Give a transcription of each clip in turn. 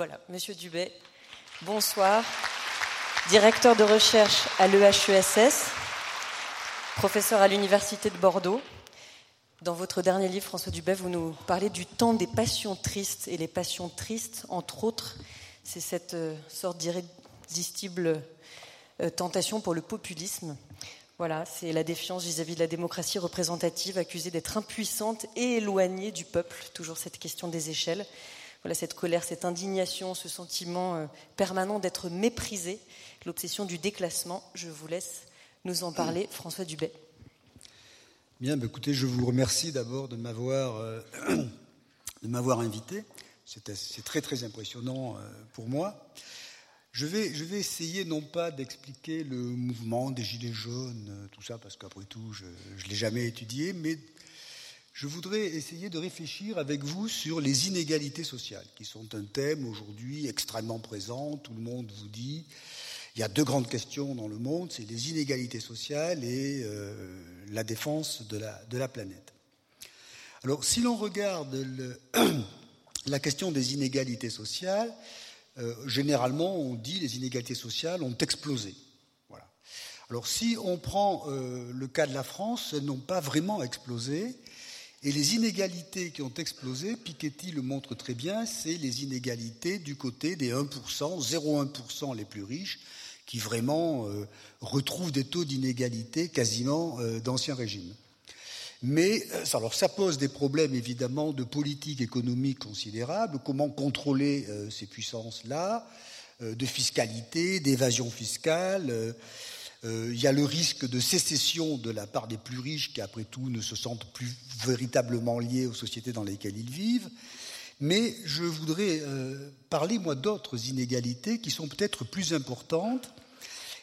Voilà, Monsieur Dubé, bonsoir. Directeur de recherche à l'EHESS, professeur à l'Université de Bordeaux. Dans votre dernier livre, François Dubé, vous nous parlez du temps des passions tristes. Et les passions tristes, entre autres, c'est cette euh, sorte d'irrésistible euh, tentation pour le populisme. Voilà, c'est la défiance vis-à-vis de la démocratie représentative, accusée d'être impuissante et éloignée du peuple. Toujours cette question des échelles voilà, cette colère, cette indignation, ce sentiment euh, permanent d'être méprisé, l'obsession du déclassement. Je vous laisse nous en parler, François Dubet. Bien, bah, écoutez, je vous remercie d'abord de m'avoir euh, invité. C'est très très impressionnant euh, pour moi. Je vais, je vais essayer non pas d'expliquer le mouvement des Gilets jaunes, tout ça, parce qu'après tout, je ne l'ai jamais étudié, mais je voudrais essayer de réfléchir avec vous sur les inégalités sociales, qui sont un thème aujourd'hui extrêmement présent. Tout le monde vous dit, il y a deux grandes questions dans le monde, c'est les inégalités sociales et euh, la défense de la, planète. Alors, si l'on regarde la question des inégalités sociales, euh, généralement, on dit les inégalités sociales ont explosé. Voilà. Alors, si on prend euh, le cas de la France, elles n'ont pas vraiment explosé. Et les inégalités qui ont explosé, Piketty le montre très bien, c'est les inégalités du côté des 1%, 0,1% les plus riches, qui vraiment euh, retrouvent des taux d'inégalité quasiment euh, d'ancien régime. Mais euh, alors ça pose des problèmes évidemment de politique économique considérables, comment contrôler ces puissances-là, de fiscalité, d'évasion fiscale il y a le risque de sécession de la part des plus riches qui, après tout, ne se sentent plus véritablement liés aux sociétés dans lesquelles ils vivent. Mais je voudrais euh, parler, moi, d'autres inégalités qui sont peut-être plus importantes.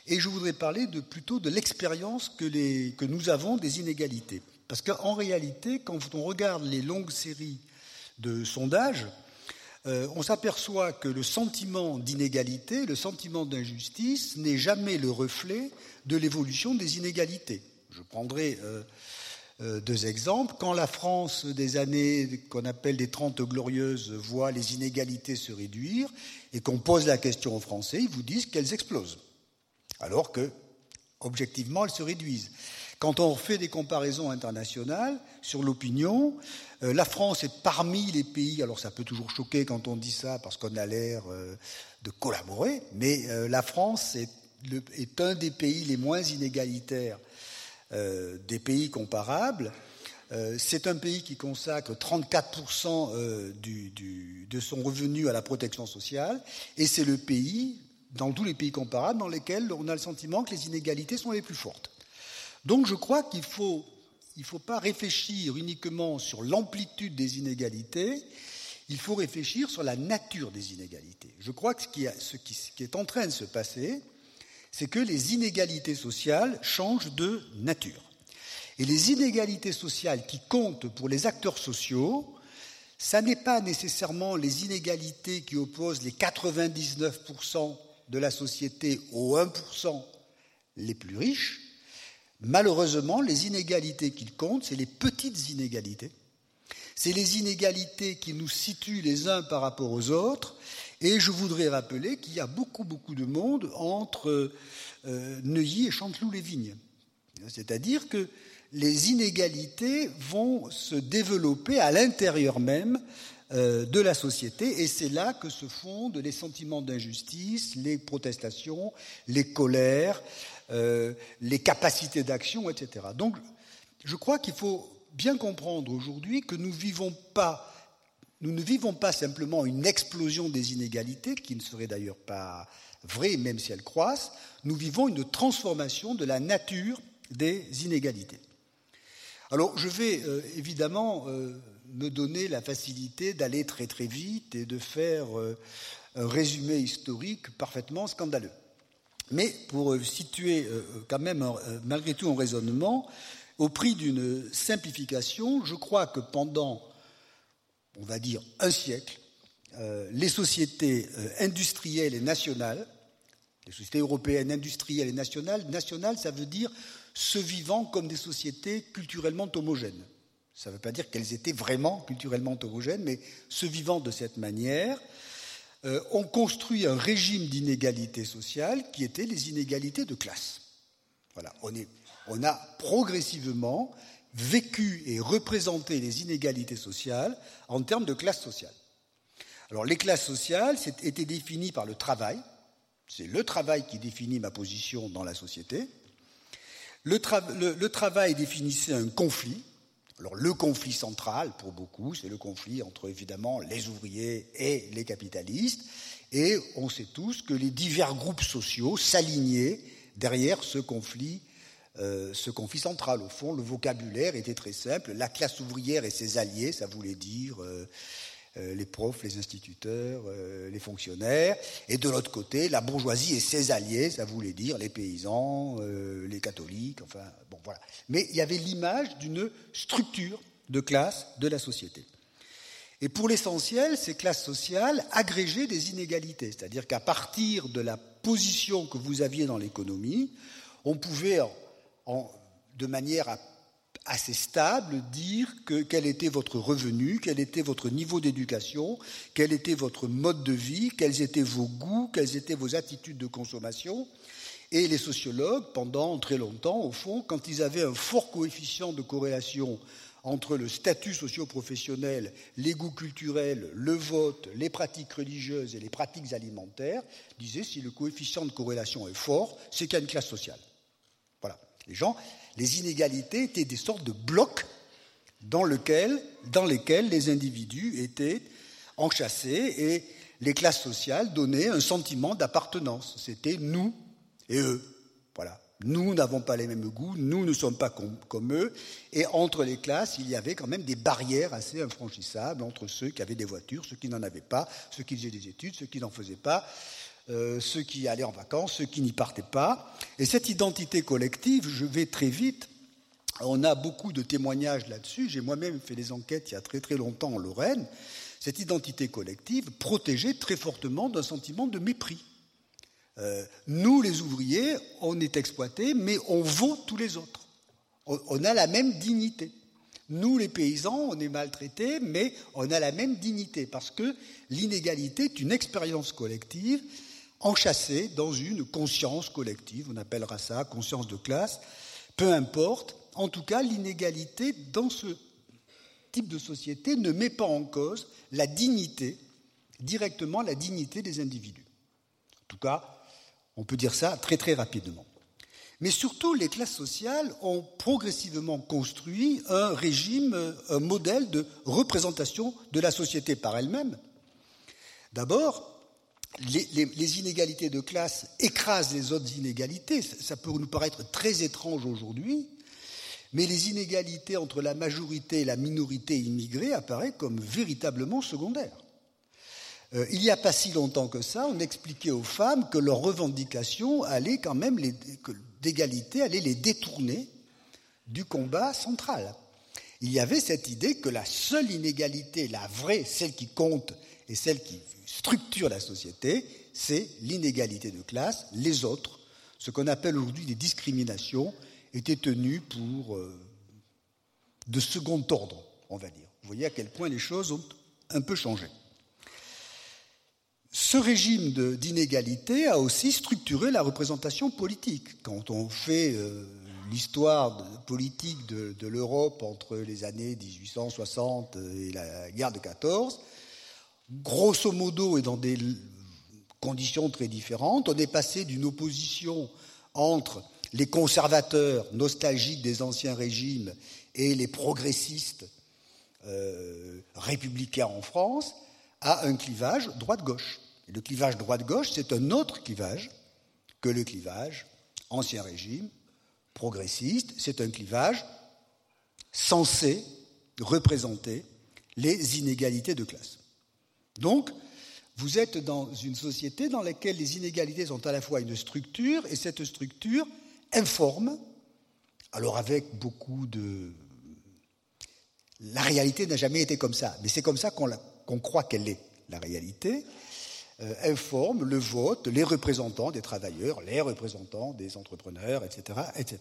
Et je voudrais parler plutôt de l'expérience que nous avons des inégalités. Parce qu'en réalité, quand on regarde les longues séries de sondages, euh, on s'aperçoit que le sentiment d'inégalité, le sentiment d'injustice n'est jamais le reflet de l'évolution des inégalités. Je prendrai euh, euh, deux exemples. Quand la France des années qu'on appelle des Trente glorieuses voit les inégalités se réduire et qu'on pose la question aux Français, ils vous disent qu'elles explosent, alors que, objectivement, elles se réduisent. Quand on fait des comparaisons internationales sur l'opinion, euh, la France est parmi les pays, alors ça peut toujours choquer quand on dit ça parce qu'on a l'air euh, de collaborer, mais euh, la France est, un des pays les moins inégalitaires des pays comparables. C'est un pays qui consacre 34% de son revenu à la protection sociale, et c'est le pays, dans tous les pays comparables, dans lesquels on a le sentiment que les inégalités sont les plus fortes. Donc je crois qu'il ne faut pas réfléchir uniquement sur l'amplitude des inégalités, il faut réfléchir sur la nature des inégalités. Je crois que ce qui, est en train de se passer, c'est que les inégalités sociales changent de nature. Et les inégalités sociales qui comptent pour les acteurs sociaux, ça n'est pas nécessairement les inégalités qui opposent les 99% de la société aux 1% les plus riches, Malheureusement, les inégalités qu'il compte, c'est les petites inégalités. C'est les inégalités qui nous situent les uns par rapport aux autres. Et je voudrais rappeler qu'il y a beaucoup, beaucoup de monde entre euh, Neuilly et Chanteloup-les-Vignes. C'est-à-dire que les inégalités vont se développer à l'intérieur même euh, de la société, et c'est là que se fondent les sentiments d'injustice, les protestations, les colères, euh, les capacités d'action, etc. Donc, je crois qu'il faut bien comprendre aujourd'hui que nous, ne vivons pas simplement une explosion des inégalités, qui ne serait d'ailleurs pas vraie même si elles croissent, nous vivons une transformation de la nature des inégalités. Alors, je vais euh, évidemment euh, me donner la facilité d'aller très très vite et de faire un résumé historique parfaitement scandaleux. Mais pour euh, situer euh, quand même euh, malgré tout un raisonnement, au prix d'une simplification, je crois que pendant, on va dire, un siècle, les sociétés industrielles et nationales, les sociétés européennes industrielles et nationales, nationales, ça veut dire se vivant comme des sociétés culturellement homogènes. Ça ne veut pas dire qu'elles étaient vraiment culturellement homogènes, mais se vivant de cette manière, euh, ont construit un régime d'inégalité sociale qui était les inégalités de classe. Voilà, on, a progressivement vécu et représenté les inégalités sociales en termes de classe sociale. Alors les classes sociales étaient définies par le travail, c'est le travail qui définit ma position dans la société. Le, travail définissait un conflit. Alors le conflit central, pour beaucoup, c'est le conflit entre évidemment les ouvriers et les capitalistes. Et on sait tous que les divers groupes sociaux s'alignaient derrière ce conflit, euh, ce conflit central. Au fond, le vocabulaire était très simple. La classe ouvrière et ses alliés, ça voulait dire euh, les profs, les instituteurs, euh, les fonctionnaires, et de l'autre côté, la bourgeoisie et ses alliés, ça voulait dire les paysans, euh, les catholiques, enfin, bon, voilà. Mais il y avait l'image d'une structure de classe de la société. Et pour l'essentiel, ces classes sociales agrégeaient des inégalités, c'est-à-dire qu'à partir de la position que vous aviez dans l'économie, on pouvait, de manière à assez stable, dire que, quel était votre revenu, quel était votre niveau d'éducation, quel était votre mode de vie, quels étaient vos goûts, quelles étaient vos attitudes de consommation. Et les sociologues, pendant très longtemps, au fond, quand ils avaient un fort coefficient de corrélation entre le statut socio-professionnel, les goûts culturels, le vote, les pratiques religieuses et les pratiques alimentaires, disaient si le coefficient de corrélation est fort, c'est qu'il y a une classe sociale. Voilà. Les gens, les inégalités étaient des sortes de blocs dans, lesquels les individus étaient enchâssés et les classes sociales donnaient un sentiment d'appartenance. C'était nous et eux. Voilà. Nous n'avons pas les mêmes goûts, nous ne sommes pas comme, eux, et entre les classes, il y avait quand même des barrières assez infranchissables entre ceux qui avaient des voitures, ceux qui n'en avaient pas, ceux qui faisaient des études, ceux qui n'en faisaient pas, euh, ceux qui allaient en vacances, ceux qui n'y partaient pas. Et cette identité collective, je vais très vite, on a beaucoup de témoignages là-dessus. J'ai moi-même fait des enquêtes il y a très très longtemps en Lorraine. Cette identité collective protégeait très fortement d'un sentiment de mépris. Euh, nous, les ouvriers, on est exploités, mais on vaut tous les autres. on a la même dignité. Nous, les paysans, on est maltraités, mais on a la même dignité, parce que l'inégalité est une expérience collective enchâssés dans une conscience collective, on appellera ça conscience de classe, peu importe. En tout cas, l'inégalité dans ce type de société ne met pas en cause la dignité, directement la dignité des individus. En tout cas, on peut dire ça très très rapidement. Mais surtout, les classes sociales ont progressivement construit un régime, un modèle de représentation de la société par elle-même. D'abord, les, inégalités de classe écrasent les autres inégalités. Ça, peut nous paraître très étrange aujourd'hui, mais les inégalités entre la majorité et la minorité immigrée apparaissent comme véritablement secondaires. Euh, il n'y a pas si longtemps que ça, on expliquait aux femmes que leurs revendications allaient quand même, d'égalité, allaient les détourner du combat central. Il y avait cette idée que la seule inégalité, la vraie, celle qui compte et celle qui structure la société, c'est l'inégalité de classe. Les autres, ce qu'on appelle aujourd'hui des discriminations, étaient tenues pour euh, de second ordre, on va dire. Vous voyez à quel point les choses ont un peu changé. Ce régime d'inégalité a aussi structuré la représentation politique. Quand on fait euh, l'histoire politique de, l'Europe entre les années 1860 et la guerre de 14, grosso modo et dans des conditions très différentes. On est passé d'une opposition entre les conservateurs nostalgiques des anciens régimes et les progressistes euh, républicains en France à un clivage droite-gauche. Le clivage droite-gauche, c'est un autre clivage que le clivage ancien régime, progressiste. C'est un clivage censé représenter les inégalités de classe. Donc, vous êtes dans une société dans laquelle les inégalités sont à la fois une structure et cette structure informe, alors avec beaucoup de... La réalité n'a jamais été comme ça, mais c'est comme ça qu'on croit qu'elle est, la réalité, informe le vote, les représentants des travailleurs, les représentants des entrepreneurs, etc., etc.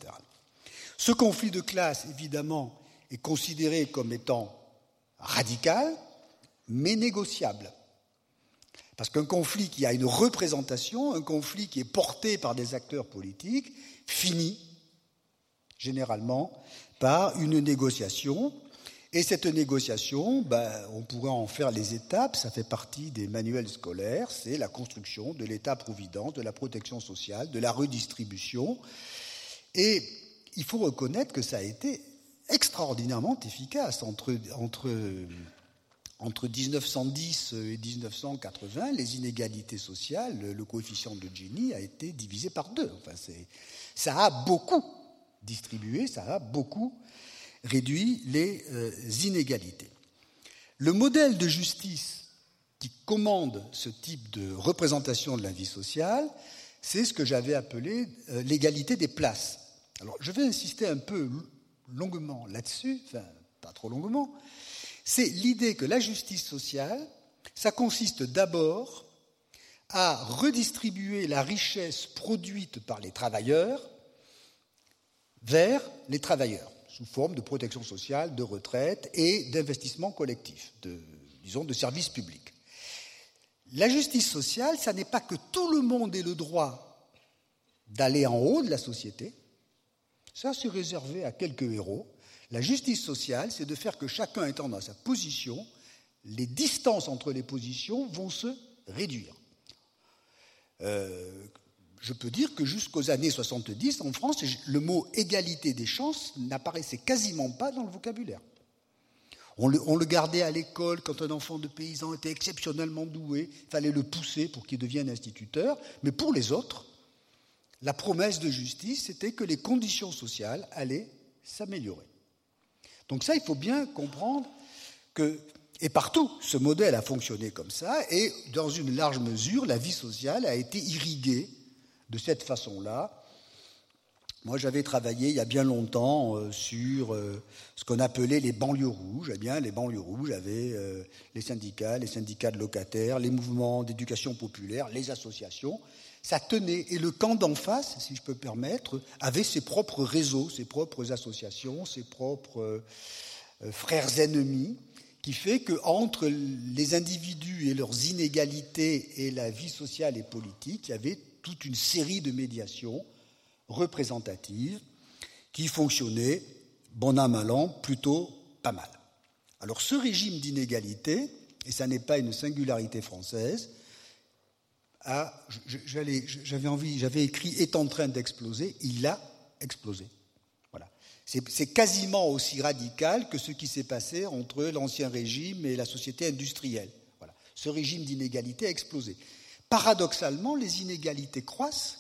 Ce conflit de classe, évidemment, est considéré comme étant radical, mais négociable. Parce qu'un conflit qui a une représentation, un conflit qui est porté par des acteurs politiques, finit généralement par une négociation. Et cette négociation, ben, on pourrait en faire les étapes, ça fait partie des manuels scolaires, c'est la construction de l'État-providence, de la protection sociale, de la redistribution. Et il faut reconnaître que ça a été extraordinairement efficace entre, entre, entre 1910 et 1980. Les inégalités sociales, le coefficient de Gini a été divisé par deux. Enfin, ça a beaucoup distribué, ça a beaucoup réduit les euh, inégalités. Le modèle de justice qui commande ce type de représentation de la vie sociale, c'est ce que j'avais appelé euh, l'égalité des places. Alors, je vais insister un peu longuement là-dessus, enfin, pas trop longuement. C'est l'idée que la justice sociale, ça consiste d'abord à redistribuer la richesse produite par les travailleurs vers les travailleurs, sous forme de protection sociale, de retraite et d'investissement collectif, de, disons, de services publics. La justice sociale, ça n'est pas que tout le monde ait le droit d'aller en haut de la société, ça c'est réservé à quelques héros. La justice sociale, c'est de faire que chacun étant dans sa position, les distances entre les positions vont se réduire. Euh, je peux dire que jusqu'aux années 70, en France, le mot égalité des chances n'apparaissait quasiment pas dans le vocabulaire. On le, gardait à l'école quand un enfant de paysan était exceptionnellement doué, il fallait le pousser pour qu'il devienne instituteur, mais pour les autres, la promesse de justice, c'était que les conditions sociales allaient s'améliorer. Donc ça, il faut bien comprendre que, et partout, ce modèle a fonctionné comme ça, et dans une large mesure, la vie sociale a été irriguée de cette façon-là. Moi, j'avais travaillé il y a bien longtemps euh, sur euh, ce qu'on appelait les banlieues rouges. Eh bien, les banlieues rouges avaient euh, les syndicats, les syndicats de locataires, les mouvements d'éducation populaire, les associations. Ça tenait. Et le camp d'en face, si je peux permettre, avait ses propres réseaux, ses propres associations, ses propres frères ennemis, qui fait qu'entre les individus et leurs inégalités et la vie sociale et politique, il y avait toute une série de médiations représentatives qui fonctionnaient, bon an, mal plutôt pas mal. Alors ce régime d'inégalité, et ça n'est pas une singularité française, j'avais envie, j'avais écrit est en train d'exploser, il a explosé. Voilà. C'est quasiment aussi radical que ce qui s'est passé entre l'ancien régime et la société industrielle. Voilà. Ce régime d'inégalité a explosé. Paradoxalement, les inégalités croissent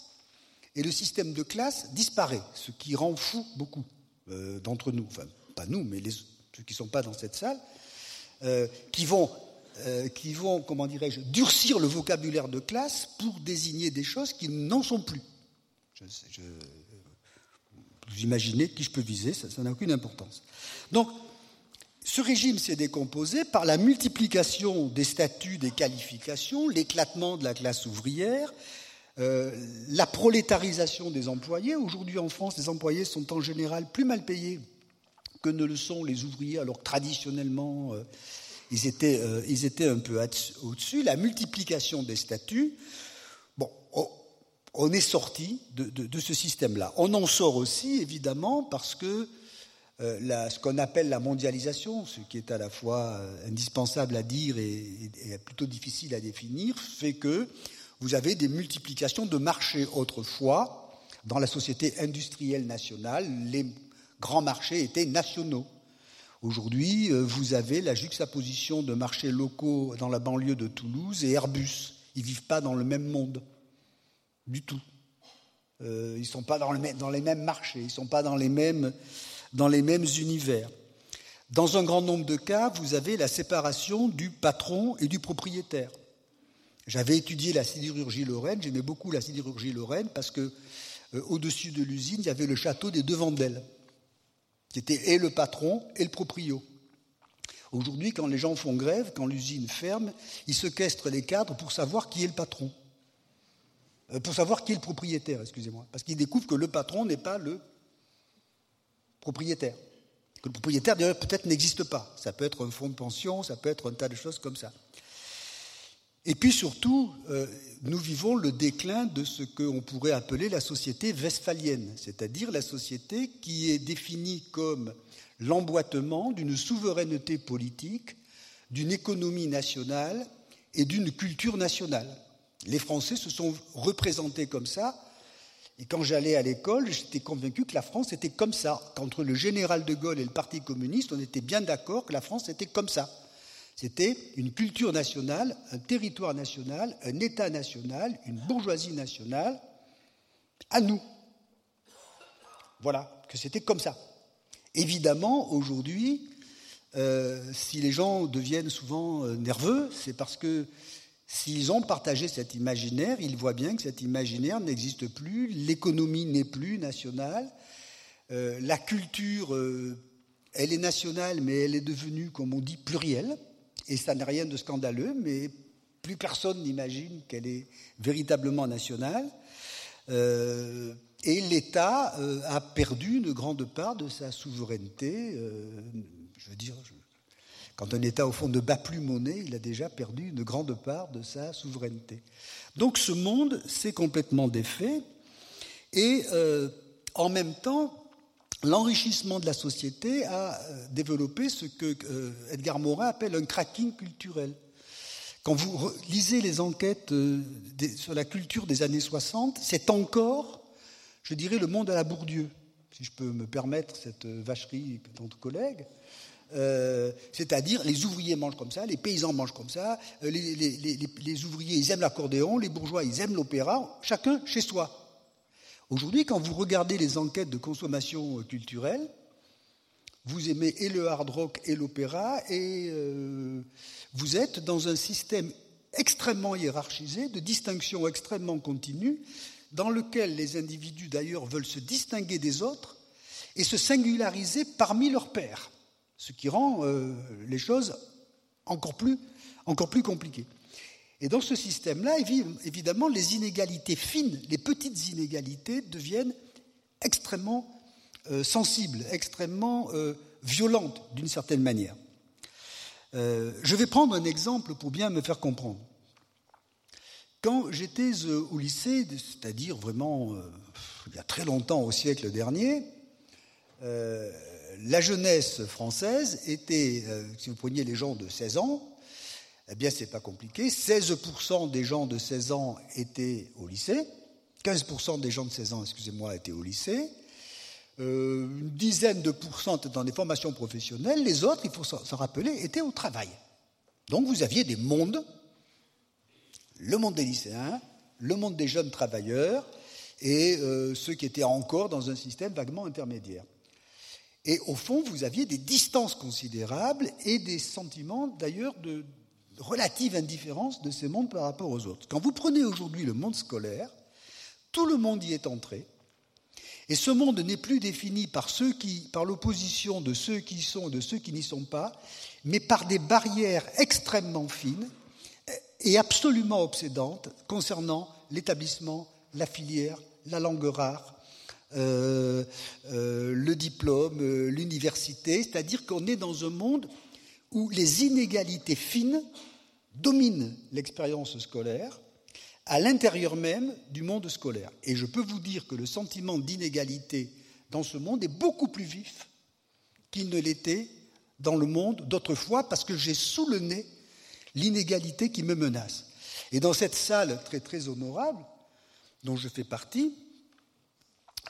et le système de classe disparaît, ce qui rend fou beaucoup euh, d'entre nous, enfin pas nous, mais ceux qui ne sont pas dans cette salle, euh, qui vont, euh, qui vont comment dirais-je, durcir le vocabulaire de classe pour désigner des choses qui n'en sont plus. vous imaginez qui je peux viser, ça n'a aucune importance. Donc, ce régime s'est décomposé par la multiplication des statuts, des qualifications, l'éclatement de la classe ouvrière, euh, la prolétarisation des employés. Aujourd'hui en France, les employés sont en général plus mal payés que ne le sont les ouvriers, alors que traditionnellement, euh, ils, étaient, euh, un peu au-dessus. La multiplication des statuts, bon, on est sorti de, de ce système-là. On en sort aussi, évidemment, parce que euh, ce qu'on appelle la mondialisation, ce qui est à la fois euh, indispensable à dire et, plutôt difficile à définir, fait que vous avez des multiplications de marchés autrefois. Dans la société industrielle nationale, les grands marchés étaient nationaux. Aujourd'hui, euh, vous avez la juxtaposition de marchés locaux dans la banlieue de Toulouse et Airbus. Ils ne vivent pas dans le même monde, du tout. ils ne sont pas dans, dans, les mêmes marchés, ils ne sont pas dans les mêmes dans les mêmes univers. Dans un grand nombre de cas, vous avez la séparation du patron et du propriétaire. J'avais étudié la sidérurgie lorraine, j'aimais beaucoup la sidérurgie lorraine parce que euh, au-dessus de l'usine, il y avait le château des deux Vendelles, qui était et le patron et le proprio. Aujourd'hui, quand les gens font grève, quand l'usine ferme, ils sequestrent les cadres pour savoir qui est le patron. Euh, pour savoir qui est le propriétaire, excusez-moi. Parce qu'ils découvrent que le patron n'est pas le propriétaire. Que le propriétaire, d'ailleurs, peut-être n'existe pas. Ça peut être un fonds de pension, ça peut être un tas de choses comme ça. Et puis surtout, euh, nous vivons le déclin de ce qu'on pourrait appeler la société westphalienne, c'est-à-dire la société qui est définie comme l'emboîtement d'une souveraineté politique, d'une économie nationale et d'une culture nationale. Les Français se sont représentés comme ça, et quand j'allais à l'école, j'étais convaincu que la France était comme ça. Qu'entre le général de Gaulle et le Parti communiste, on était bien d'accord que la France était comme ça. C'était une culture nationale, un territoire national, un État national, une bourgeoisie nationale, à nous. Voilà, que c'était comme ça. Évidemment, aujourd'hui, euh, si les gens deviennent souvent euh, nerveux, c'est parce que s'ils ont partagé cet imaginaire, ils voient bien que cet imaginaire n'existe plus, l'économie n'est plus nationale, euh, la culture, elle est nationale, mais elle est devenue, comme on dit, plurielle et ça n'a rien de scandaleux, mais plus personne n'imagine qu'elle est véritablement nationale. Euh, et l'État euh, a perdu une grande part de sa souveraineté. Euh, je veux dire, quand un État, au fond, ne bat plus monnaie, il a déjà perdu une grande part de sa souveraineté. Donc ce monde s'est complètement défait. Et en même temps, l'enrichissement de la société a euh, développé ce que euh, Edgar Morin appelle un cracking culturel. Quand vous lisez les enquêtes euh, sur la culture des années 60, c'est encore, je dirais, le monde à la Bourdieu, si je peux me permettre cette vacherie entre collègues. C'est-à-dire les ouvriers mangent comme ça, les paysans mangent comme ça, les, les ouvriers ils aiment l'accordéon, les bourgeois ils aiment l'opéra, chacun chez soi. Aujourd'hui, quand vous regardez les enquêtes de consommation culturelle, vous aimez et le hard rock et l'opéra, et euh, vous êtes dans un système extrêmement hiérarchisé, de distinction extrêmement continue, dans lequel les individus d'ailleurs veulent se distinguer des autres et se singulariser parmi leurs pairs, ce qui rend euh, les choses encore plus, encore plus compliquées. Et dans ce système-là, évidemment, les inégalités fines, les petites inégalités deviennent extrêmement euh, sensibles, extrêmement euh, violentes d'une certaine manière. Je vais prendre un exemple pour bien me faire comprendre. Quand j'étais au lycée, c'est-à-dire vraiment il y a très longtemps, au siècle dernier, la jeunesse française était, si vous preniez les gens de 16 ans, eh bien, ce n'est pas compliqué. 16% des gens de 16 ans étaient au lycée. 15% des gens de 16 ans, excusez-moi, étaient au lycée. Euh, une dizaine de pourcents étaient dans des formations professionnelles. Les autres, il faut s'en rappeler, étaient au travail. Donc vous aviez des mondes. Le monde des lycéens, le monde des jeunes travailleurs et euh, ceux qui étaient encore dans un système vaguement intermédiaire. Et au fond, vous aviez des distances considérables et des sentiments d'ailleurs de, relative indifférence de ces mondes par rapport aux autres. Quand vous prenez aujourd'hui le monde scolaire, tout le monde y est entré, et ce monde n'est plus défini par par l'opposition de ceux qui sont et de ceux qui n'y sont pas, mais par des barrières extrêmement fines et absolument obsédantes concernant l'établissement, la filière, la langue rare, euh, euh, le diplôme, euh, l'université, c'est-à-dire qu'on est dans un monde où les inégalités fines dominent l'expérience scolaire à l'intérieur même du monde scolaire. Et je peux vous dire que le sentiment d'inégalité dans ce monde est beaucoup plus vif qu'il ne l'était dans le monde d'autrefois, parce que j'ai sous le nez l'inégalité qui me menace. Et dans cette salle très très honorable, dont je fais partie,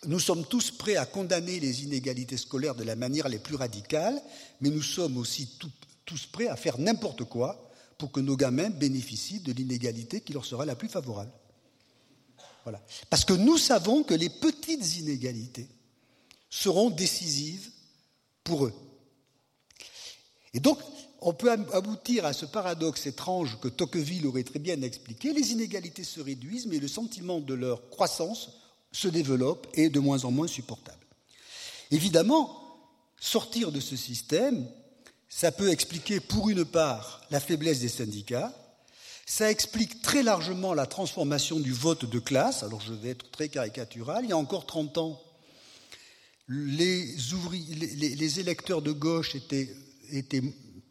nous sommes tous prêts à condamner les inégalités scolaires de la manière les plus radicale, mais nous sommes aussi tous prêts à faire n'importe quoi pour que nos gamins bénéficient de l'inégalité qui leur sera la plus favorable. Parce que nous savons que les petites inégalités seront décisives pour eux. Et donc, on peut aboutir à ce paradoxe étrange que Tocqueville aurait très bien expliqué. Les inégalités se réduisent, mais le sentiment de leur croissance se développe et de moins en moins supportable. Évidemment, sortir de ce système, ça peut expliquer pour une part la faiblesse des syndicats, ça explique très largement la transformation du vote de classe, alors je vais être très caricatural, il y a encore 30 ans, les, électeurs de gauche étaient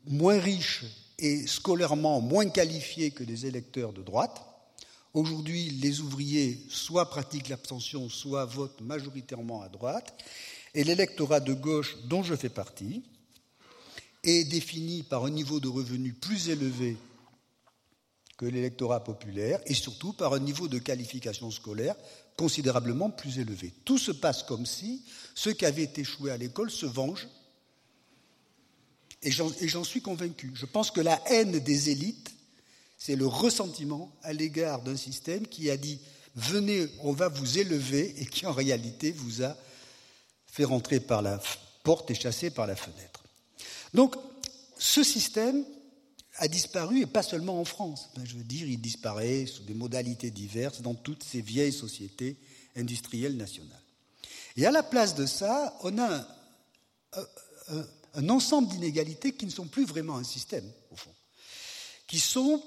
moins riches et scolairement moins qualifiés que les électeurs de droite. Aujourd'hui, les ouvriers soit pratiquent l'abstention, soit votent majoritairement à droite. Et l'électorat de gauche, dont je fais partie, est défini par un niveau de revenu plus élevé que l'électorat populaire et surtout par un niveau de qualification scolaire considérablement plus élevé. Tout se passe comme si ceux qui avaient échoué à l'école se vengent. Et j'en suis convaincu. Je pense que la haine des élites, c'est le ressentiment à l'égard d'un système qui a dit venez, on va vous élever et qui en réalité vous a fait rentrer par la porte et chasser par la fenêtre. Donc, ce système a disparu, et pas seulement en France. Je veux dire, il disparaît sous des modalités diverses dans toutes ces vieilles sociétés industrielles nationales. Et à la place de ça, on a un, ensemble d'inégalités qui ne sont plus vraiment un système, au fond, qui sont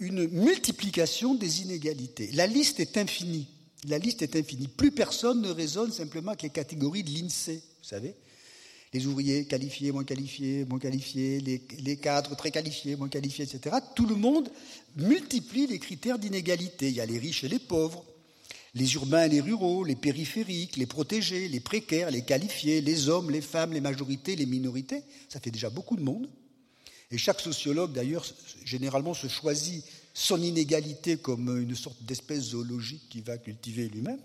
une multiplication des inégalités. La liste est infinie. La liste est infinie. Plus personne ne raisonne simplement avec les catégories de l'INSEE, vous savez les ouvriers qualifiés, moins qualifiés, moins qualifiés, les, cadres très qualifiés, moins qualifiés, etc. Tout le monde multiplie les critères d'inégalité. Il y a les riches et les pauvres, les urbains et les ruraux, les périphériques, les protégés, les précaires, les qualifiés, les hommes, les femmes, les majorités, les minorités. Ça fait déjà beaucoup de monde. Et chaque sociologue, d'ailleurs, généralement se choisit son inégalité comme une sorte d'espèce zoologique qu'il va cultiver lui-même.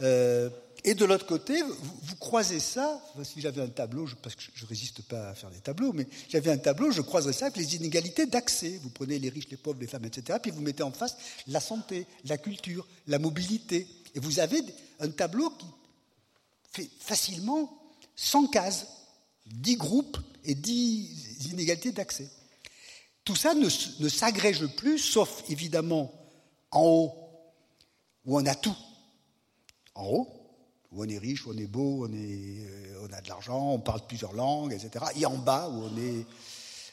Euh, et de l'autre côté, vous, croisez ça, si j'avais un tableau, parce que je ne résiste pas à faire des tableaux, mais j'avais un tableau, je croiserais ça avec les inégalités d'accès. Vous prenez les riches, les pauvres, les femmes, etc., puis vous mettez en face la santé, la culture, la mobilité. Et vous avez un tableau qui fait facilement 100 cases, 10 groupes et 10 inégalités d'accès. Tout ça ne, ne s'agrège plus, sauf évidemment en haut, où on a tout. En haut, où on est riche, où on est beau, on, euh, on a de l'argent, on parle plusieurs langues, etc. Et en bas, où on est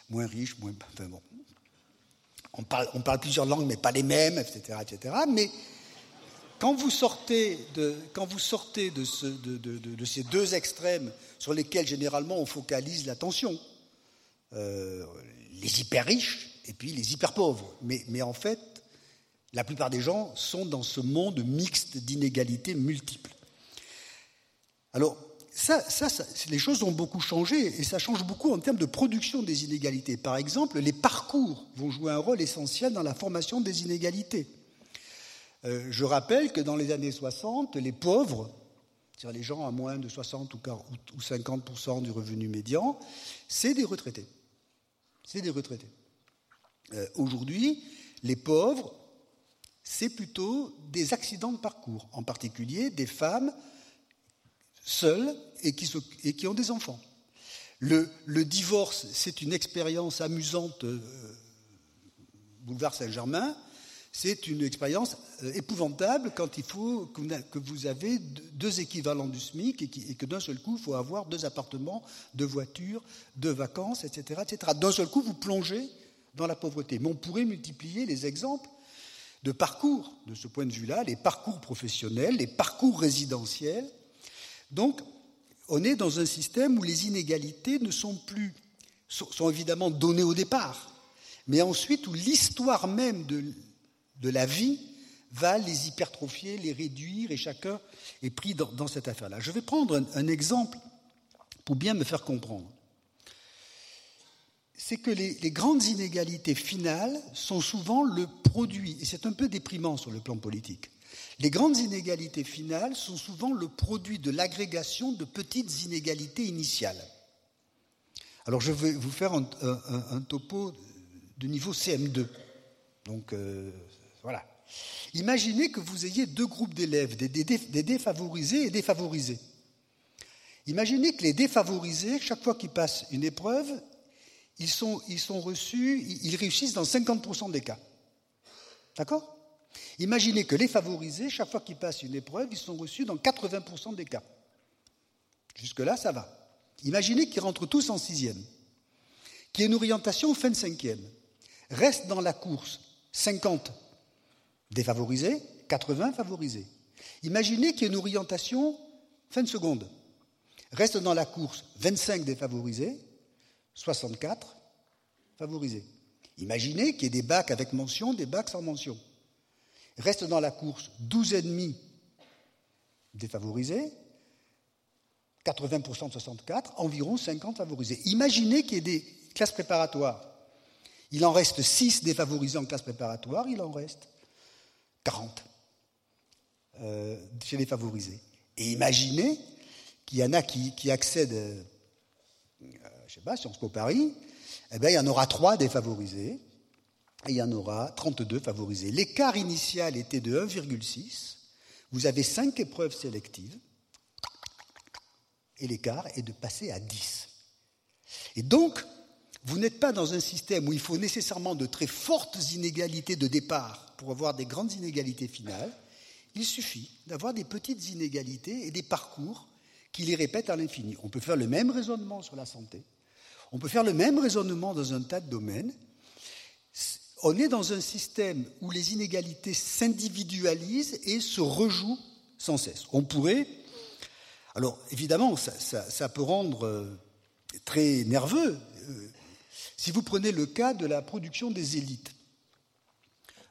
moins riche, moins. Enfin bon. On parle, on parle plusieurs langues, mais pas les mêmes, etc. etc. Mais quand vous sortez de, ces deux extrêmes sur lesquels généralement on focalise l'attention, euh, les hyper riches et puis les hyper pauvres. Mais, mais en fait, la plupart des gens sont dans ce monde mixte d'inégalités multiples. Alors, ça, les choses ont beaucoup changé et ça change beaucoup en termes de production des inégalités. Par exemple, les parcours vont jouer un rôle essentiel dans la formation des inégalités. Euh, je rappelle que dans les années 60, les pauvres, c'est-à-dire les gens à moins de 60 ou 50% du revenu médian, c'est des retraités. Euh, aujourd'hui, les pauvres, c'est plutôt des accidents de parcours, en particulier des femmes seuls et qui, ont des enfants. Le, divorce, c'est une expérience amusante, euh, boulevard Saint-Germain, c'est une expérience euh, épouvantable quand il faut que vous avez deux équivalents du SMIC et, que d'un seul coup, il faut avoir deux appartements, deux voitures, deux vacances, etc. etc. D'un seul coup, vous plongez dans la pauvreté. Mais on pourrait multiplier les exemples de parcours, de ce point de vue-là, les parcours professionnels, les parcours résidentiels, donc, on est dans un système où les inégalités ne sont plus, sont, évidemment données au départ, mais ensuite où l'histoire même de, la vie va les hypertrophier, les réduire, et chacun est pris dans, cette affaire-là. Je vais prendre un, exemple pour bien me faire comprendre. C'est que les, les, grandes inégalités finales sont souvent le produit, et c'est un peu déprimant sur le plan politique, les grandes inégalités finales sont souvent le produit de l'agrégation de petites inégalités initiales. Alors je vais vous faire un, topo de niveau CM2. Donc euh, voilà. Imaginez que vous ayez deux groupes d'élèves, des, défavorisés et défavorisés. Imaginez que les défavorisés, chaque fois qu'ils passent une épreuve, ils sont, ils sont reçus, ils réussissent dans 50% des cas. D'accord? Imaginez que les favorisés, chaque fois qu'ils passent une épreuve, ils sont reçus dans 80% des cas. Jusque-là, ça va. Imaginez qu'ils rentrent tous en sixième, qu'il y ait une orientation fin de cinquième. Reste dans la course 50 défavorisés, 80 favorisés. Imaginez qu'il y ait une orientation fin de seconde. Reste dans la course 25 défavorisés, 64 favorisés. Imaginez qu'il y ait des bacs avec mention, des bacs sans mention. Reste dans la course 12,5 défavorisés, 80% de 64, environ 50 favorisés. Imaginez qu'il y ait des classes préparatoires. Il en reste 6 défavorisés en classe préparatoire, il en reste 40 euh, chez les favorisés. Et imaginez qu'il y en a qui, accèdent, euh, je ne sais pas, Sciences Po Paris, eh bien, il y en aura 3 défavorisés et il y en aura 32 favorisés. L'écart initial était de 1,6. Vous avez 5 épreuves sélectives et l'écart est de passer à 10. Et donc, vous n'êtes pas dans un système où il faut nécessairement de très fortes inégalités de départ pour avoir des grandes inégalités finales. Il suffit d'avoir des petites inégalités et des parcours qui les répètent à l'infini. On peut faire le même raisonnement sur la santé. On peut faire le même raisonnement dans un tas de domaines. On est dans un système où les inégalités s'individualisent et se rejouent sans cesse. On pourrait. Alors, évidemment, ça, peut rendre euh, très nerveux. Euh, si vous prenez le cas de la production des élites.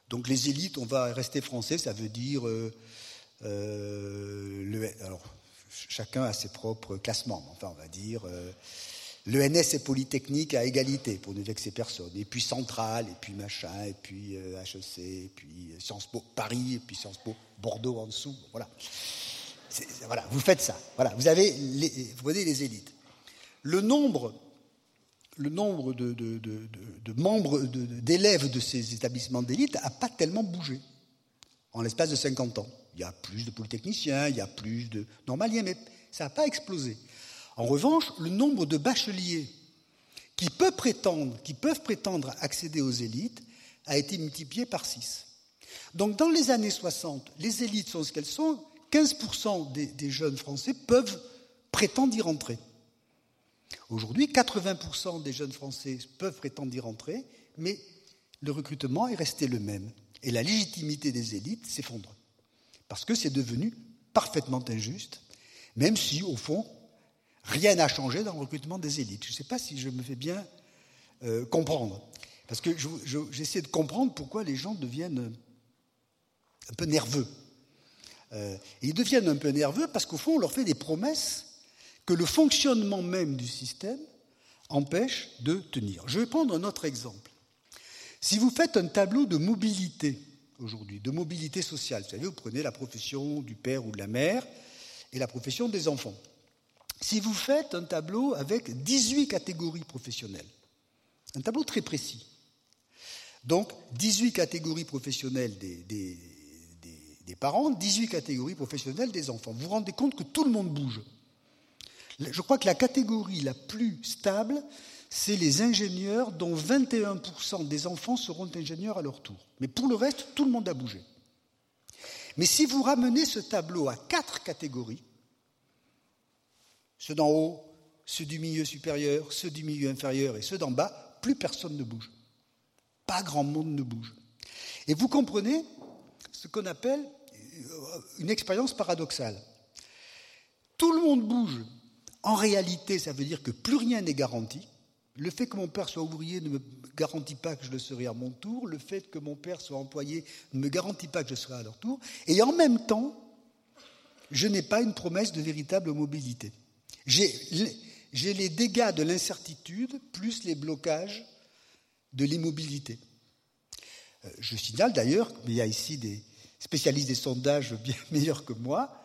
Donc, les élites, on va rester français, ça veut dire. Euh, le, alors, chacun a ses propres classements. Enfin, on va dire L'ENS et Polytechnique à égalité, pour ne vexer personne. Et puis Centrale, et puis machin, et puis HEC, euh, et puis euh, Sciences Po Paris, et puis Sciences Po Bordeaux en dessous. Voilà. Voilà, vous faites ça. Voilà, vous avez les, vous voyez les élites. Le nombre, le nombre de, membres, d'élèves de ces établissements d'élite n'a pas tellement bougé en l'espace de 50 ans. Il y a plus de polytechniciens, il y a plus de normaliens, mais ça n'a pas explosé. En revanche, le nombre de bacheliers qui peuvent prétendre, accéder aux élites a été multiplié par 6. Donc dans les années 60, les élites sont ce qu'elles sont, 15% des, des, jeunes Français peuvent prétendre y rentrer. Aujourd'hui, 80% des jeunes Français peuvent prétendre y rentrer, mais le recrutement est resté le même. Et la légitimité des élites s'effondre. Parce que c'est devenu parfaitement injuste, même si, au fond, Rien n'a changé dans le recrutement des élites. Je ne sais pas si je me fais bien euh, comprendre. Parce que j'essaie de comprendre pourquoi les gens deviennent un peu nerveux. Euh, ils deviennent un peu nerveux parce qu'au fond, on leur fait des promesses que le fonctionnement même du système empêche de tenir. Je vais prendre un autre exemple. Si vous faites un tableau de mobilité aujourd'hui, de mobilité sociale, vous savez, vous prenez la profession du père ou de la mère et la profession des enfants si vous faites un tableau avec 18 catégories professionnelles, un tableau très précis, donc 18 catégories professionnelles des, des, parents, 18 catégories professionnelles des enfants, vous vous rendez compte que tout le monde bouge. Je crois que la catégorie la plus stable, c'est les ingénieurs dont 21% des enfants seront ingénieurs à leur tour. Mais pour le reste, tout le monde a bougé. Mais si vous ramenez ce tableau à quatre catégories, ceux d'en haut, ceux du milieu supérieur, ceux du milieu inférieur et ceux d'en bas, plus personne ne bouge. Pas grand monde ne bouge. Et vous comprenez ce qu'on appelle euh, une expérience paradoxale. Tout le monde bouge. En réalité, ça veut dire que plus rien n'est garanti. Le fait que mon père soit ouvrier ne me garantit pas que je le serai à mon tour. Le fait que mon père soit employé ne me garantit pas que je serai à leur tour. Et en même temps, je n'ai pas une promesse de véritable mobilité. J'ai les dégâts de l'incertitude plus les blocages de l'immobilité. Euh, je signale d'ailleurs, il y a ici des spécialistes des sondages bien meilleurs que moi,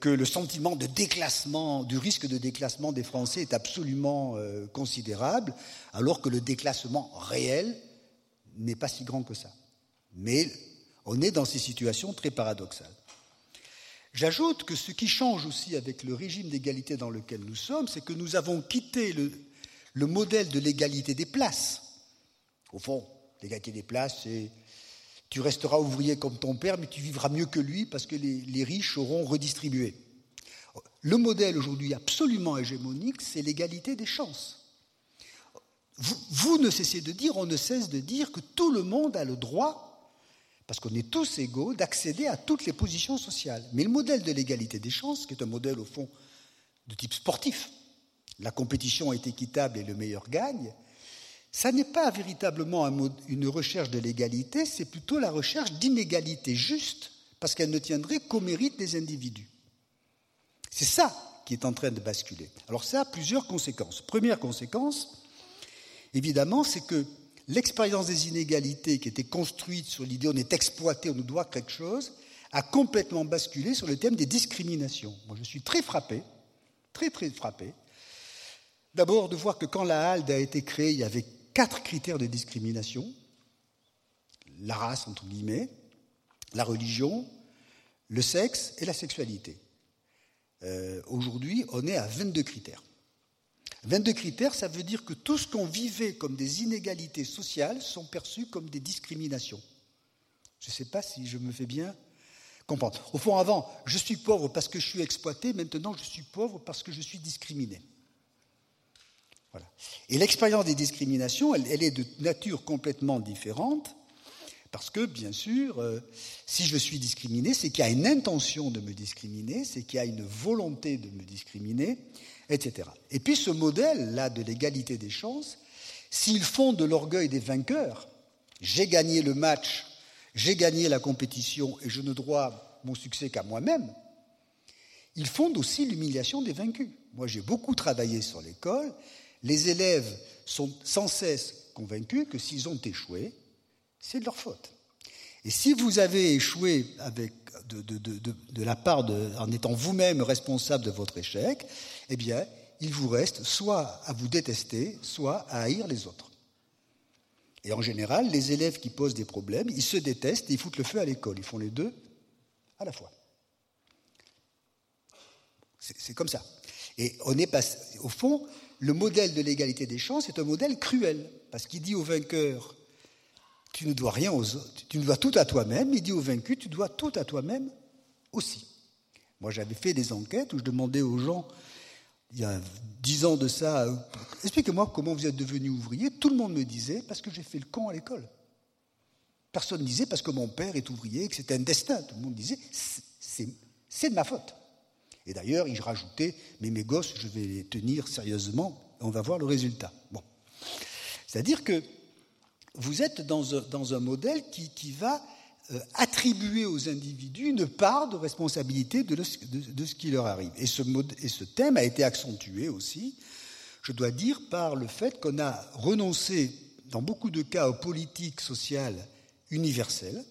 que le sentiment de déclassement, du risque de déclassement des Français est absolument euh, considérable, alors que le déclassement réel n'est pas si grand que ça. Mais on est dans ces situations très paradoxales. J'ajoute que ce qui change aussi avec le régime d'égalité dans lequel nous sommes, c'est que nous avons quitté le, modèle de l'égalité des places. Au fond, l'égalité des places, c'est tu resteras ouvrier comme ton père, mais tu vivras mieux que lui parce que les, riches auront redistribué. Le modèle aujourd'hui absolument hégémonique, c'est l'égalité des chances. Vous, ne cessez de dire, on ne cesse de dire que tout le monde a le droit parce qu'on est tous égaux, d'accéder à toutes les positions sociales. Mais le modèle de l'égalité des chances, qui est un modèle au fond de type sportif, la compétition est équitable et le meilleur gagne, ça n'est pas véritablement une recherche de l'égalité, c'est plutôt la recherche d'inégalité juste, parce qu'elle ne tiendrait qu'au mérite des individus. C'est ça qui est en train de basculer. Alors ça a plusieurs conséquences. Première conséquence, évidemment, c'est que l'expérience des inégalités qui était construite sur l'idée on est exploité, on nous doit quelque chose, a complètement basculé sur le thème des discriminations. Moi, je suis très frappé, très très frappé, d'abord de voir que quand la HALD a été créée, il y avait quatre critères de discrimination la race, entre guillemets, la religion, le sexe et la sexualité. Euh, aujourd'hui, on est à 22 critères. 22 critères, ça veut dire que tout ce qu'on vivait comme des inégalités sociales sont perçus comme des discriminations. Je ne sais pas si je me fais bien comprendre. Au fond, avant, je suis pauvre parce que je suis exploité, maintenant je suis pauvre parce que je suis discriminé. Et l'expérience des discriminations, elle, elle, est de nature complètement différente, parce que, bien sûr, euh, si je suis discriminé, c'est qu'il y a une intention de me discriminer, c'est qu'il y a une volonté de me discriminer, etc. Et puis ce modèle-là de l'égalité des chances, s'il fonde de l'orgueil des vainqueurs, j'ai gagné le match, j'ai gagné la compétition et je ne dois mon succès qu'à moi-même, il fonde aussi l'humiliation des vaincus. Moi, j'ai beaucoup travaillé sur l'école. Les élèves sont sans cesse convaincus que s'ils ont échoué, c'est de leur faute. Et si vous avez échoué de la part de, en étant vous-même responsable de votre échec, eh bien, il vous reste soit à vous détester, soit à haïr les autres. Et en général, les élèves qui posent des problèmes, ils se détestent et ils foutent le feu à l'école. Ils font les deux à la fois. C'est comme ça. Et on est passé, au fond, le modèle de l'égalité des chances est un modèle cruel, parce qu'il dit aux vainqueurs, tu ne dois rien aux autres, tu ne dois tout à toi-même, il dit aux vaincus, tu dois tout à toi-même aussi. Moi, j'avais fait des enquêtes où je demandais aux gens, il y a dix ans de ça, expliquez-moi comment vous êtes devenu ouvrier. Tout le monde me disait, parce que j'ai fait le con à l'école. Personne ne disait, parce que mon père est ouvrier, que c'était un destin. Tout le monde disait, c'est de ma faute. Et d'ailleurs, il rajoutait, mais mes gosses, je vais les tenir sérieusement, on va voir le résultat. Bon. C'est-à-dire que vous êtes dans un, modèle qui, va euh, attribuer aux individus une part de responsabilité de, ce qui leur arrive. Et ce, thème a été accentué aussi, je dois dire, par le fait qu'on a renoncé, dans beaucoup de cas, aux politiques sociales universelles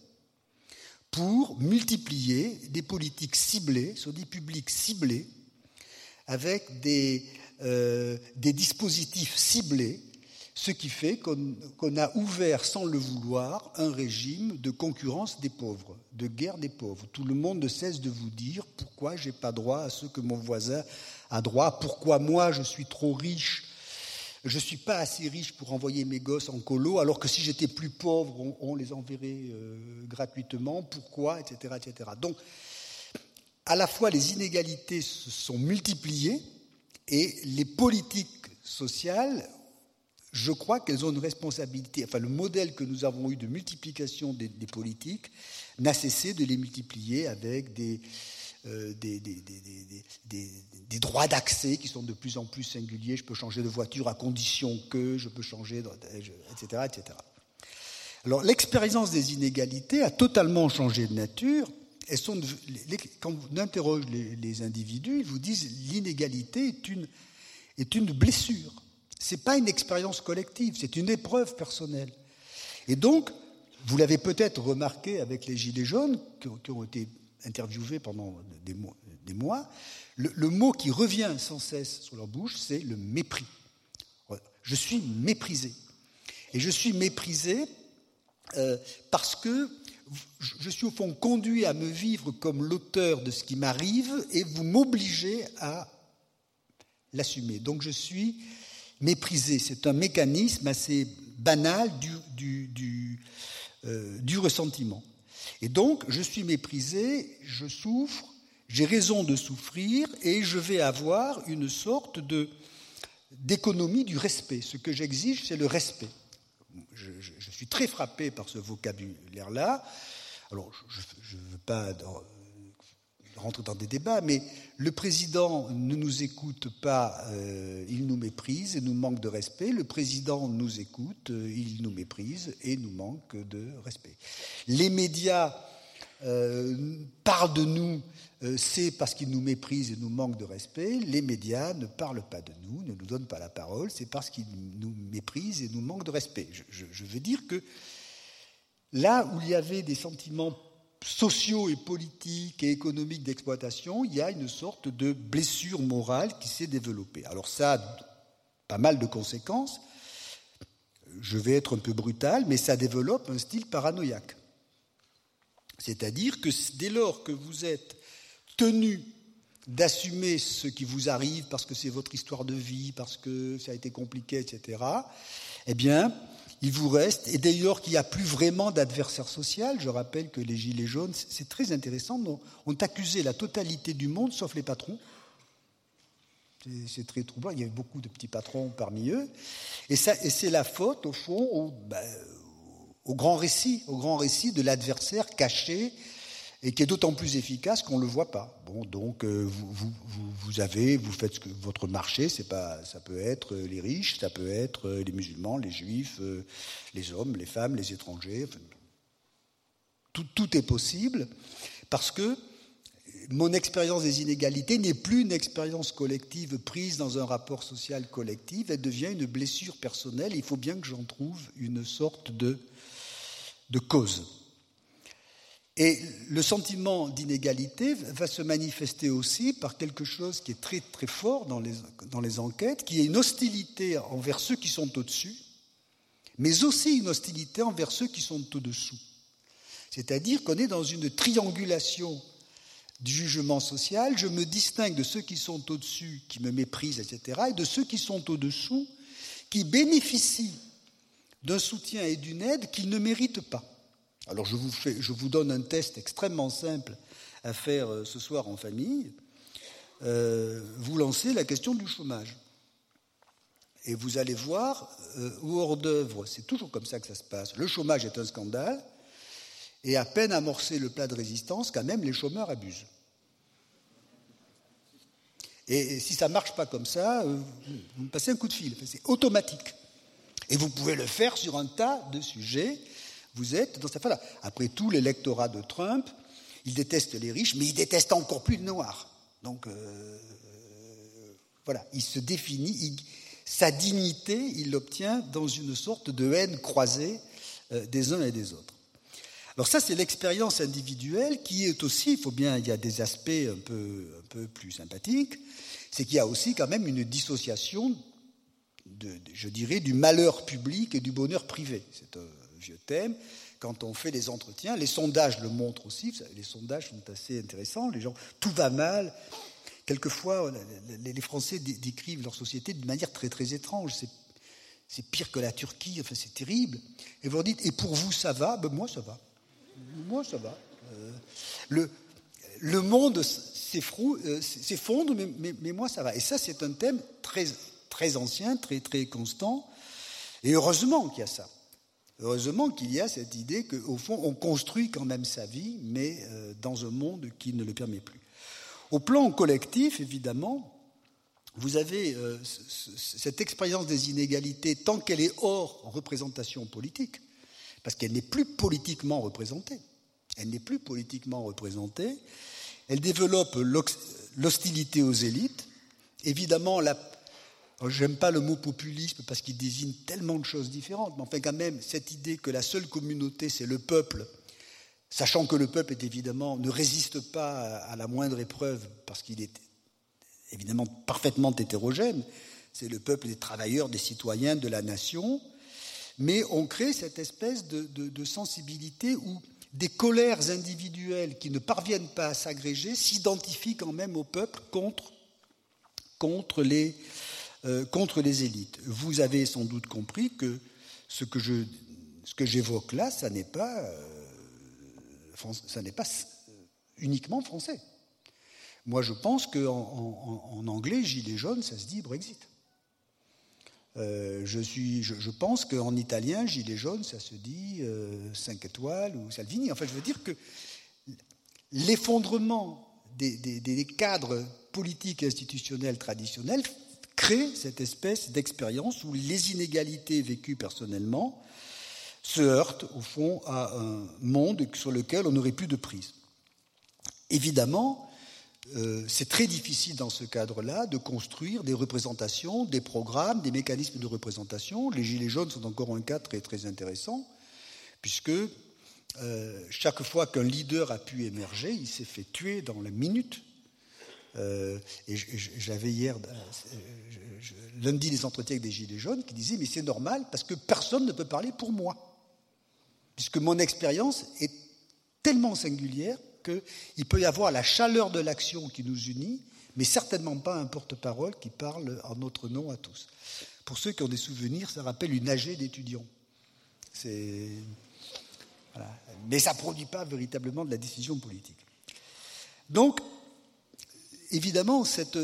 pour multiplier des politiques ciblées sur des publics ciblés avec des, des dispositifs ciblés ce qui fait qu'on a ouvert sans le vouloir un régime de concurrence des pauvres, de guerre des pauvres. Tout le monde ne cesse de vous dire pourquoi j'ai pas droit à ce que mon voisin a droit, pourquoi moi je suis trop riche, je suis pas assez riche pour envoyer mes gosses en colo, alors que si j'étais plus pauvre, on, les enverrait euh, gratuitement, pourquoi, etc.. Donc, à la fois les inégalités se sont multipliées et les politiques sociales je crois qu'elles ont une responsabilité. Enfin, le modèle que nous avons eu de multiplication des politiques n'a cessé de les multiplier avec des, euh, des, droits d'accès qui sont de plus en plus singuliers. Je peux changer de voiture à condition que, je peux changer, etc. etc. Alors, l'expérience des inégalités a totalement changé de nature. Elles sont, quand on interroge les, les individus, ils vous disent l'inégalité est une, est une blessure ce n'est pas une expérience collective, c'est une épreuve personnelle. Et donc, vous l'avez peut-être remarqué avec les Gilets jaunes, qui ont été interviewés pendant des mois, le, mot qui revient sans cesse sur leur bouche, c'est le mépris. Je suis méprisé. Et je suis méprisé euh, parce que je suis au fond conduit à me vivre comme l'auteur de ce qui m'arrive et vous m'obligez à l'assumer. Donc je suis méprisé. C'est un mécanisme assez banal du, euh, du, ressentiment. Et donc, je suis méprisé, je souffre, j'ai raison de souffrir, et je vais avoir une sorte de d'économie du respect. Ce que j'exige, c'est le respect. Je, je, suis très frappé par ce vocabulaire-là. Alors, je ne veux pas rentrer dans des débats, mais le président ne nous écoute pas, il nous méprise et nous manque de respect. Le président nous écoute, il nous méprise et nous manque de respect. Les médias parlent de nous euh, c'est parce qu'ils nous méprisent et nous manquent de respect. Les médias ne parlent pas de nous, ne nous donnent pas la parole, c'est parce qu'ils nous méprisent et nous manquent de respect. Je, veux dire que là où il y avait des sentiments sociaux et politiques et économiques d'exploitation, il y a une sorte de blessure morale qui s'est développée. Alors ça a pas mal de conséquences. Je vais être un peu brutal, mais ça développe un style paranoïaque. C'est-à-dire que dès lors que vous êtes tenu d'assumer ce qui vous arrive parce que c'est votre histoire de vie, parce que ça a été compliqué, etc., eh bien, il vous reste, et d'ailleurs qu'il n'y a plus vraiment d'adversaire social, je rappelle que les Gilets jaunes, c'est très intéressant, ont accusé la totalité du monde, sauf les patrons. C'est très troublant, il y avait beaucoup de petits patrons parmi eux, et, c'est la faute, au fond, ben, au grand récit, au grand récit de l'adversaire caché et qui est d'autant plus efficace qu'on ne le voit pas. Bon, donc euh, vous, vous, vous, avez, vous faites ce que votre marché, c'est pas, ça peut être euh, les riches, ça peut être euh, les musulmans, les juifs, les hommes, les femmes, les étrangers. tout, tout est possible parce que mon expérience des inégalités n'est plus une expérience collective prise dans un rapport social collectif, elle devient une blessure personnelle. il faut bien que j'en trouve une sorte de, de cause. Et le sentiment d'inégalité va se manifester aussi par quelque chose qui est très très fort dans les, dans les enquêtes, qui est une hostilité envers ceux qui sont au-dessus, mais aussi une hostilité envers ceux qui sont au-dessous. C'est-à-dire qu'on est dans une triangulation du jugement social, je me distingue de ceux qui sont au-dessus, qui me méprisent, etc., et de ceux qui sont au-dessous, qui bénéficient d'un soutien et d'une aide qu'ils ne méritent pas. Alors je vous, fais, je vous donne un test extrêmement simple à faire euh, ce soir en famille. Euh, vous lancez la question du chômage. Et vous allez voir, euh, hors d'œuvre, c'est toujours comme ça que ça se passe. Le chômage est un scandale, et à peine amorcé le plat de résistance, quand même les chômeurs abusent. Et, si ça ne marche pas comme ça, vous me passez un coup de fil. C'est automatique. Et vous pouvez le faire sur un tas de sujets vous êtes dans cette phase-là. Après tout, l'électorat de Trump, il déteste les riches, mais il déteste encore plus les noirs. Donc, euh, voilà, il se définit, sa dignité, il l'obtient dans une sorte de haine croisée euh, des uns et des autres. Alors ça, c'est l'expérience individuelle qui est aussi, il faut bien, il y a des aspects un peu, un peu plus sympathiques, c'est qu'il y a aussi quand même une dissociation, de, je dirais, du malheur public et du bonheur privé. C'est vieux thème. Quand on fait des entretiens, les sondages le montrent aussi. Les sondages sont assez intéressants. Les gens, tout va mal. Quelquefois, les Français décrivent leur société d'une manière très très étrange. C'est pire que la Turquie. Enfin, c'est terrible. Et vous dites, et pour vous, ça va? Ben, Moi, ça va. Moi, ça va. Euh, le, monde euh, s'effondre, mais, mais, mais, moi, ça va. Et ça, c'est un thème très, très ancien, très, très constant. Et heureusement qu'il y a ça. Heureusement qu'il y a cette idée qu'au fond, on construit quand même sa vie, mais euh, dans un monde qui ne le permet plus. Au plan collectif, évidemment, vous avez euh, cette expérience des inégalités tant qu'elle est hors représentation politique, parce qu'elle n'est plus politiquement représentée. Elle n'est plus politiquement représentée. Elle développe l'hostilité aux élites. Évidemment, la, J'aime pas le mot populisme parce qu'il désigne tellement de choses différentes, mais enfin quand même, cette idée que la seule communauté, c'est le peuple, sachant que le peuple est évidemment, ne résiste pas à la moindre épreuve parce qu'il est évidemment parfaitement hétérogène, c'est le peuple des travailleurs, des citoyens, de la nation, mais on crée cette espèce de, sensibilité où des colères individuelles qui ne parviennent pas à s'agréger s'identifient quand même au peuple contre, contre les, euh, contre les élites. Vous avez sans doute compris que ce que je, ce que j'évoque là, ça n'est pas, euh, ça n'est pas uniquement français. Moi, je pense qu'en en, anglais, gilet jaune, ça se dit Brexit. Euh, je, suis, je, pense qu'en italien, gilet jaune, ça se dit 5 étoiles ou Salvini. Enfin, je veux dire que l'effondrement des, cadres politiques et institutionnels traditionnels créent cette espèce d'expérience où les inégalités vécues personnellement se heurtent au fond à un monde sur lequel on n'aurait plus de prise. Évidemment, euh, c'est très difficile dans ce cadre-là de construire des représentations, des programmes, des mécanismes de représentation. Les Gilets jaunes sont encore un cas très, très intéressant, puisque euh, chaque fois qu'un leader a pu émerger, il s'est fait tuer dans la minute. Euh, et j'avais hier, lundi, des entretiens avec des Gilets jaunes qui disaient Mais c'est normal parce que personne ne peut parler pour moi. Puisque mon expérience est tellement singulière qu'il peut y avoir la chaleur de l'action qui nous unit, mais certainement pas un porte-parole qui parle en notre nom à tous. Pour ceux qui ont des souvenirs, ça rappelle une AG d'étudiants. Mais ça ne produit pas véritablement de la décision politique. Donc, évidemment, cette,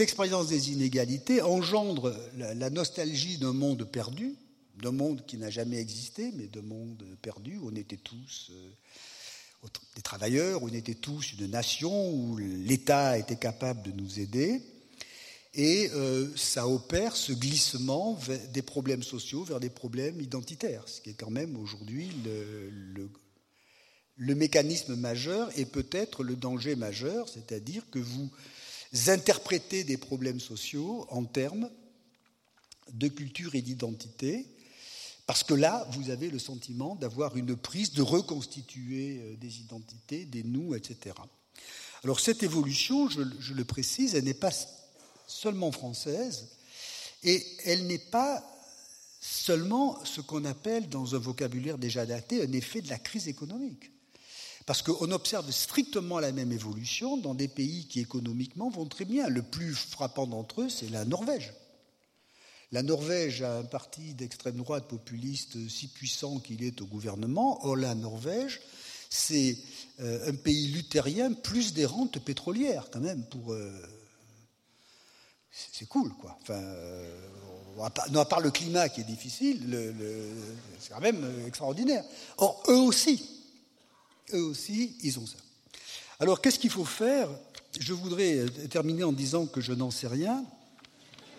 expérience des inégalités engendre la nostalgie d'un monde perdu, d'un monde qui n'a jamais existé, mais d'un monde perdu où on était tous euh, des travailleurs, où on était tous une nation, où l'État était capable de nous aider. Et euh, ça opère ce glissement des problèmes sociaux vers des problèmes identitaires, ce qui est quand même aujourd'hui le, le, mécanisme majeur et peut-être le danger majeur, c'est-à-dire que vous interprétez des problèmes sociaux en termes de culture et d'identité, parce que là, vous avez le sentiment d'avoir une prise, de reconstituer euh, des identités, des nous, etc. Alors cette évolution, je, le précise, elle n'est pas seulement française, et elle n'est pas seulement ce qu'on appelle dans un vocabulaire déjà daté un effet de la crise économique. Parce qu'on observe strictement la même évolution dans des pays qui économiquement vont très bien. Le plus frappant d'entre eux, c'est la Norvège. La Norvège a un parti d'extrême droite populiste si puissant qu'il est au gouvernement. Or, la Norvège, c'est euh, un pays luthérien plus des rentes pétrolières, quand même, pour. Euh, c'est cool, quoi. Enfin, euh, non, à part le climat qui est difficile, c'est quand même extraordinaire. Or, eux aussi, eux aussi, ils ont ça. Alors, qu'est-ce qu'il faut faire? Je voudrais terminer en disant que je n'en sais rien,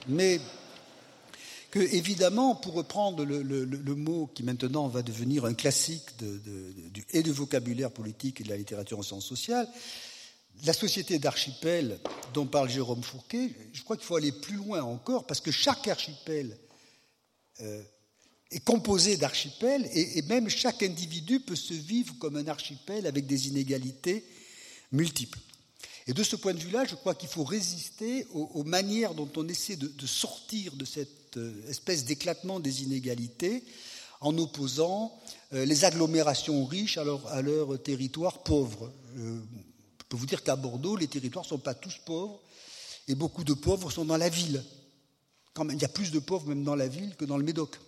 mais que, évidemment, pour reprendre le, mot qui maintenant va devenir un classique du, et du vocabulaire politique et de la littérature en sciences sociales, la société d'archipel dont parle Jérôme Fourquet, je crois qu'il faut aller plus loin encore, parce que chaque archipel euh, est composé d'archipels, et, même chaque individu peut se vivre comme un archipel avec des inégalités multiples. Et de ce point de vue-là, je crois qu'il faut résister aux, manières dont on essaie de, sortir de cette euh, espèce d'éclatement des inégalités en opposant euh, les agglomérations riches à leur, à leur territoire pauvre. Euh, je peux vous dire qu'à Bordeaux, les territoires ne sont pas tous pauvres et beaucoup de pauvres sont dans la ville. Il y a plus de pauvres même dans la ville que dans le Médoc.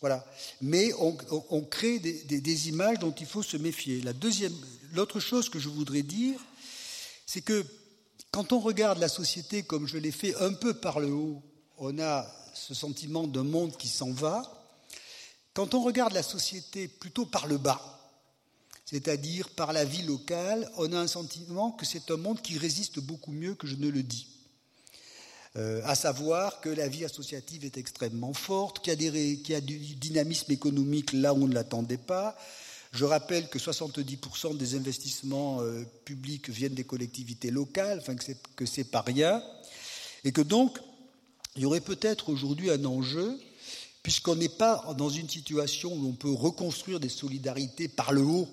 Voilà. Mais on, crée des, des, images dont il faut se méfier. La deuxième, l'autre chose que je voudrais dire, c'est que quand on regarde la société comme je l'ai fait un peu par le haut, on a ce sentiment d'un monde qui s'en va. Quand on regarde la société plutôt par le bas, c'est-à-dire par la vie locale, on a un sentiment que c'est un monde qui résiste beaucoup mieux que je ne le dis. Euh, à savoir que la vie associative est extrêmement forte, qu'il y, a du dynamisme économique là où on ne l'attendait pas. Je rappelle que 70% des investissements euh, publics viennent des collectivités locales, enfin que c'est pas rien, et que donc il y aurait peut-être aujourd'hui un enjeu, puisqu'on n'est pas dans une situation où on peut reconstruire des solidarités par le haut,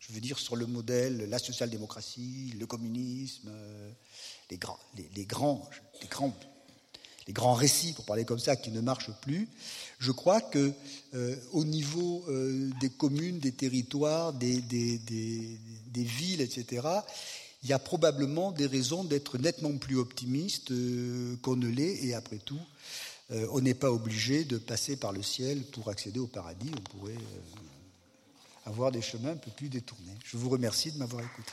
je veux dire sur le modèle la social-démocratie, le communisme, les grands, les, les, grands, récits, pour parler comme ça, qui ne marchent plus. Je crois que euh, au niveau euh, des communes, des territoires, des, villes, etc., il y a probablement des raisons d'être nettement plus optimiste euh, qu'on ne l'est, et après tout, on n'est pas obligé de passer par le ciel pour accéder au paradis, on pourrait avoir des chemins un peu plus détournés. Je vous remercie de m'avoir écouté.